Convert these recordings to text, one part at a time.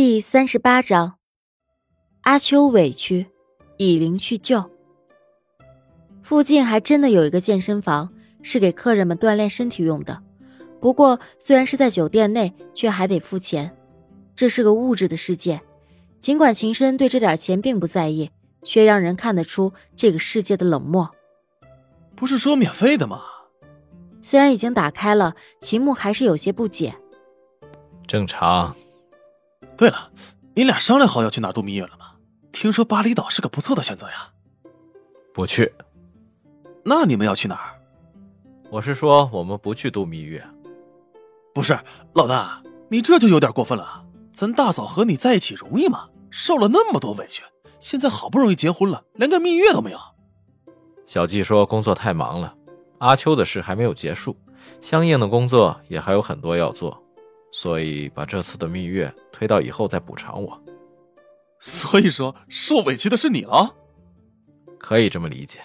第三十八章，阿秋委屈，以灵去救。附近还真的有一个健身房，是给客人们锻炼身体用的。不过，虽然是在酒店内，却还得付钱。这是个物质的世界。尽管秦深对这点钱并不在意，却让人看得出这个世界的冷漠。不是说免费的吗？虽然已经打开了，秦牧还是有些不解。正常。对了，你俩商量好要去哪度蜜月了吗？听说巴厘岛是个不错的选择呀。不去。那你们要去哪儿？我是说，我们不去度蜜月。不是，老大，你这就有点过分了。咱大嫂和你在一起容易吗？受了那么多委屈，现在好不容易结婚了，连个蜜月都没有。小季说工作太忙了，阿秋的事还没有结束，相应的工作也还有很多要做。所以把这次的蜜月推到以后再补偿我。所以说受委屈的是你了，可以这么理解。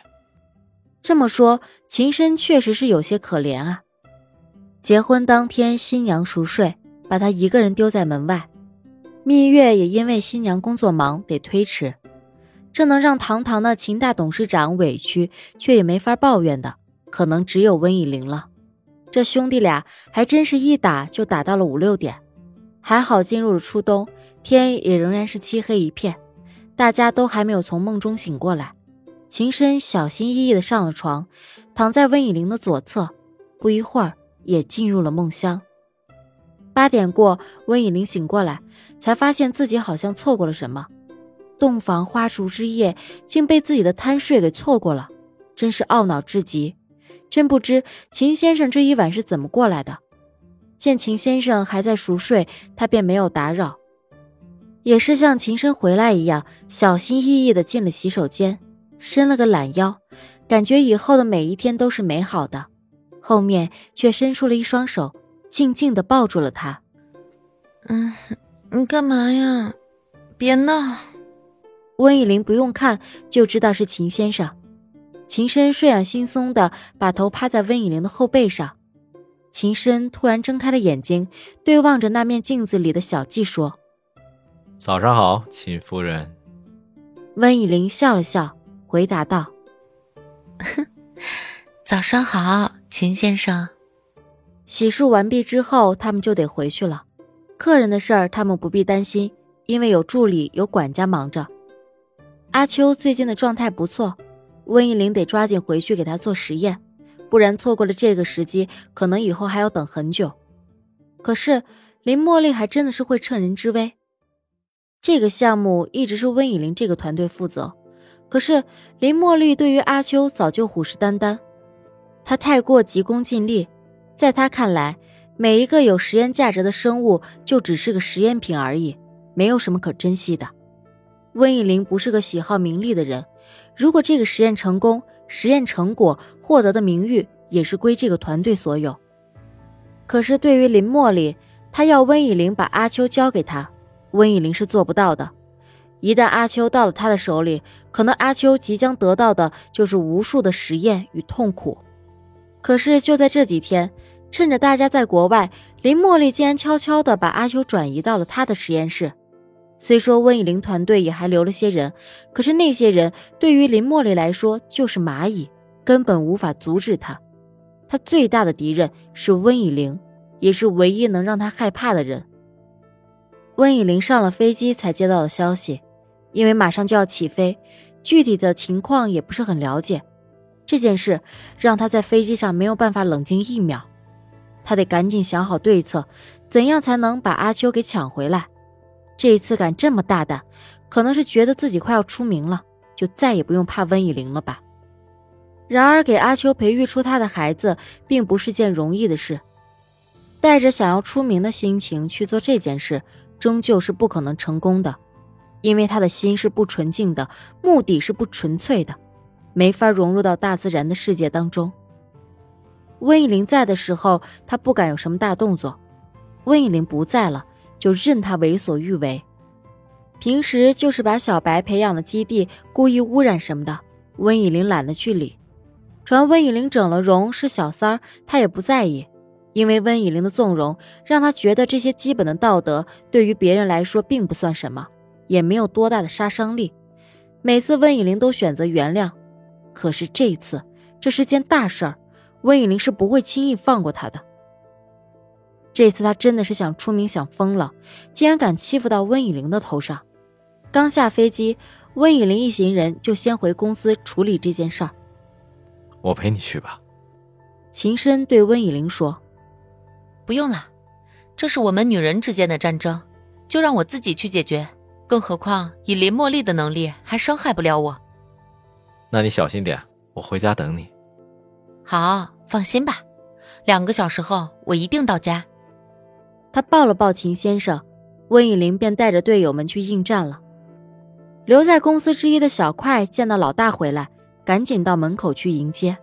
这么说，秦深确实是有些可怜啊。结婚当天，新娘熟睡，把他一个人丢在门外。蜜月也因为新娘工作忙得推迟。这能让堂堂的秦大董事长委屈，却也没法抱怨的，可能只有温以玲了。这兄弟俩还真是一打就打到了五六点，还好进入了初冬，天也仍然是漆黑一片，大家都还没有从梦中醒过来。秦深小心翼翼的上了床，躺在温以玲的左侧，不一会儿也进入了梦乡。八点过，温以玲醒过来，才发现自己好像错过了什么，洞房花烛之夜竟被自己的贪睡给错过了，真是懊恼至极。真不知秦先生这一晚是怎么过来的。见秦先生还在熟睡，他便没有打扰，也是像秦深回来一样，小心翼翼地进了洗手间，伸了个懒腰，感觉以后的每一天都是美好的。后面却伸出了一双手，静静地抱住了他。嗯，你干嘛呀？别闹。温以玲不用看就知道是秦先生。秦深睡眼惺忪的把头趴在温以玲的后背上，秦深突然睁开了眼睛，对望着那面镜子里的小季说：“早上好，秦夫人。”温以玲笑了笑，回答道：“ 早上好，秦先生。”洗漱完毕之后，他们就得回去了。客人的事儿他们不必担心，因为有助理、有管家忙着。阿秋最近的状态不错。温以玲得抓紧回去给他做实验，不然错过了这个时机，可能以后还要等很久。可是林茉莉还真的是会趁人之危。这个项目一直是温以玲这个团队负责，可是林茉莉对于阿秋早就虎视眈眈，她太过急功近利，在她看来，每一个有实验价值的生物就只是个实验品而已，没有什么可珍惜的。温以玲不是个喜好名利的人。如果这个实验成功，实验成果获得的名誉也是归这个团队所有。可是对于林茉莉，她要温以玲把阿秋交给她，温以玲是做不到的。一旦阿秋到了她的手里，可能阿秋即将得到的就是无数的实验与痛苦。可是就在这几天，趁着大家在国外，林茉莉竟然悄悄地把阿秋转移到了她的实验室。虽说温以玲团队也还留了些人，可是那些人对于林茉莉来说就是蚂蚁，根本无法阻止她。她最大的敌人是温以玲，也是唯一能让她害怕的人。温以玲上了飞机才接到了消息，因为马上就要起飞，具体的情况也不是很了解。这件事让她在飞机上没有办法冷静一秒，她得赶紧想好对策，怎样才能把阿秋给抢回来。这一次敢这么大胆，可能是觉得自己快要出名了，就再也不用怕温以玲了吧。然而，给阿秋培育出他的孩子，并不是件容易的事。带着想要出名的心情去做这件事，终究是不可能成功的，因为他的心是不纯净的，目的是不纯粹的，没法融入到大自然的世界当中。温以玲在的时候，他不敢有什么大动作；温以玲不在了。就任他为所欲为，平时就是把小白培养的基地故意污染什么的，温以玲懒得去理。传温以玲整了容是小三儿，他也不在意，因为温以玲的纵容，让他觉得这些基本的道德对于别人来说并不算什么，也没有多大的杀伤力。每次温以玲都选择原谅，可是这一次，这是件大事儿，温以玲是不会轻易放过他的。这次他真的是想出名想疯了，竟然敢欺负到温以玲的头上。刚下飞机，温以玲一行人就先回公司处理这件事儿。我陪你去吧。秦深对温以玲说：“不用了，这是我们女人之间的战争，就让我自己去解决。更何况以林茉莉的能力，还伤害不了我。那你小心点，我回家等你。好，放心吧，两个小时后我一定到家。”他抱了抱秦先生，温以玲便带着队友们去应战了。留在公司之一的小快见到老大回来，赶紧到门口去迎接。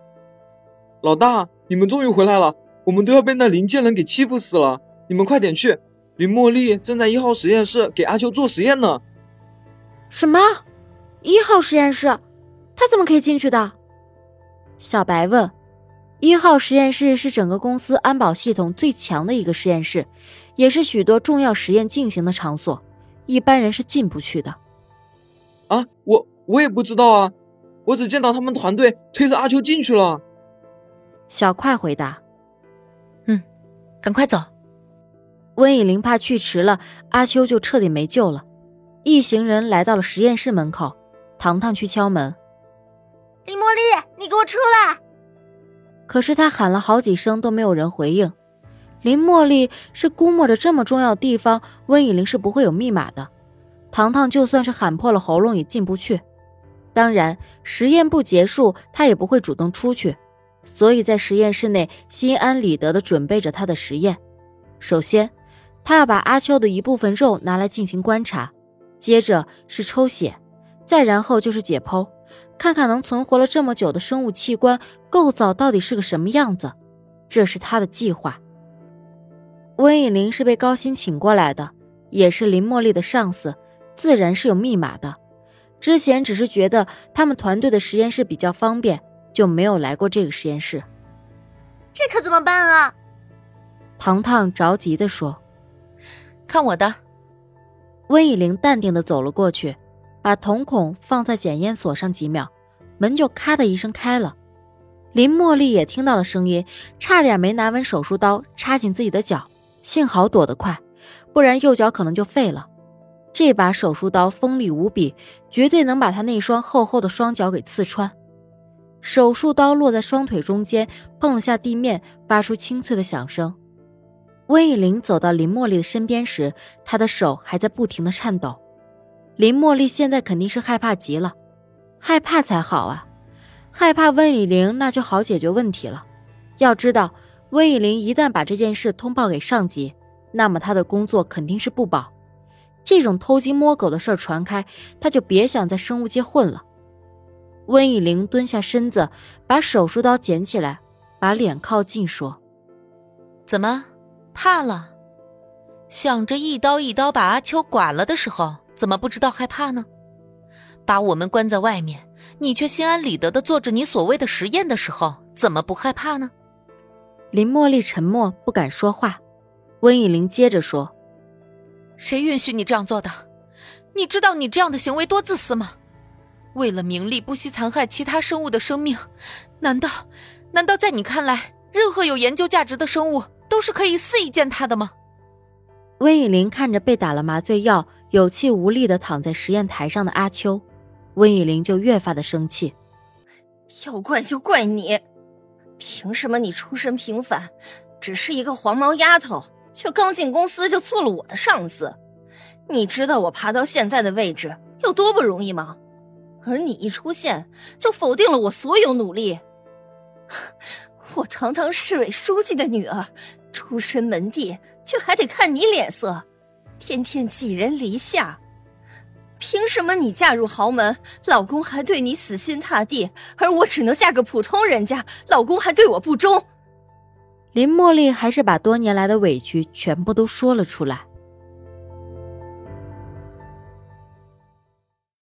老大，你们终于回来了！我们都要被那林贱人给欺负死了！你们快点去，林茉莉正在一号实验室给阿秋做实验呢。什么？一号实验室？他怎么可以进去的？小白问。一号实验室是整个公司安保系统最强的一个实验室，也是许多重要实验进行的场所，一般人是进不去的。啊，我我也不知道啊，我只见到他们团队推着阿秋进去了。小快回答：“嗯，赶快走。”温以玲怕去迟了，阿秋就彻底没救了。一行人来到了实验室门口，糖糖去敲门：“李茉莉，你给我出来！”可是他喊了好几声都没有人回应。林茉莉是估摸着这么重要的地方，温以玲是不会有密码的。糖糖就算是喊破了喉咙也进不去。当然，实验不结束，他也不会主动出去。所以在实验室内心安理得地准备着他的实验。首先，他要把阿秋的一部分肉拿来进行观察，接着是抽血，再然后就是解剖，看看能存活了这么久的生物器官构造到底是个什么样子。这是他的计划。温以玲是被高薪请过来的，也是林茉莉的上司，自然是有密码的。之前只是觉得他们团队的实验室比较方便。就没有来过这个实验室，这可怎么办啊？糖糖着急的说：“看我的。”温以玲淡定的走了过去，把瞳孔放在检验锁上几秒，门就咔的一声开了。林茉莉也听到了声音，差点没拿稳手术刀插进自己的脚，幸好躲得快，不然右脚可能就废了。这把手术刀锋利无比，绝对能把她那双厚厚的双脚给刺穿。手术刀落在双腿中间，碰了下地面，发出清脆的响声。温以玲走到林茉莉的身边时，她的手还在不停的颤抖。林茉莉现在肯定是害怕极了，害怕才好啊！害怕温以玲，那就好解决问题了。要知道，温以玲一旦把这件事通报给上级，那么她的工作肯定是不保。这种偷鸡摸狗的事传开，她就别想在生物界混了。温以玲蹲下身子，把手术刀捡起来，把脸靠近说：“怎么，怕了？想着一刀一刀把阿秋剐了的时候，怎么不知道害怕呢？把我们关在外面，你却心安理得的做着你所谓的实验的时候，怎么不害怕呢？”林茉莉沉默，不敢说话。温以玲接着说：“谁允许你这样做的？你知道你这样的行为多自私吗？”为了名利不惜残害其他生物的生命，难道难道在你看来，任何有研究价值的生物都是可以肆意践踏的吗？温以玲看着被打了麻醉药、有气无力的躺在实验台上的阿秋，温以玲就越发的生气。要怪就怪你，凭什么你出身平凡，只是一个黄毛丫头，却刚进公司就做了我的上司？你知道我爬到现在的位置有多不容易吗？而你一出现，就否定了我所有努力。我堂堂市委书记的女儿，出身门第，却还得看你脸色，天天寄人篱下。凭什么你嫁入豪门，老公还对你死心塌地，而我只能嫁个普通人家，老公还对我不忠？林茉莉还是把多年来的委屈全部都说了出来。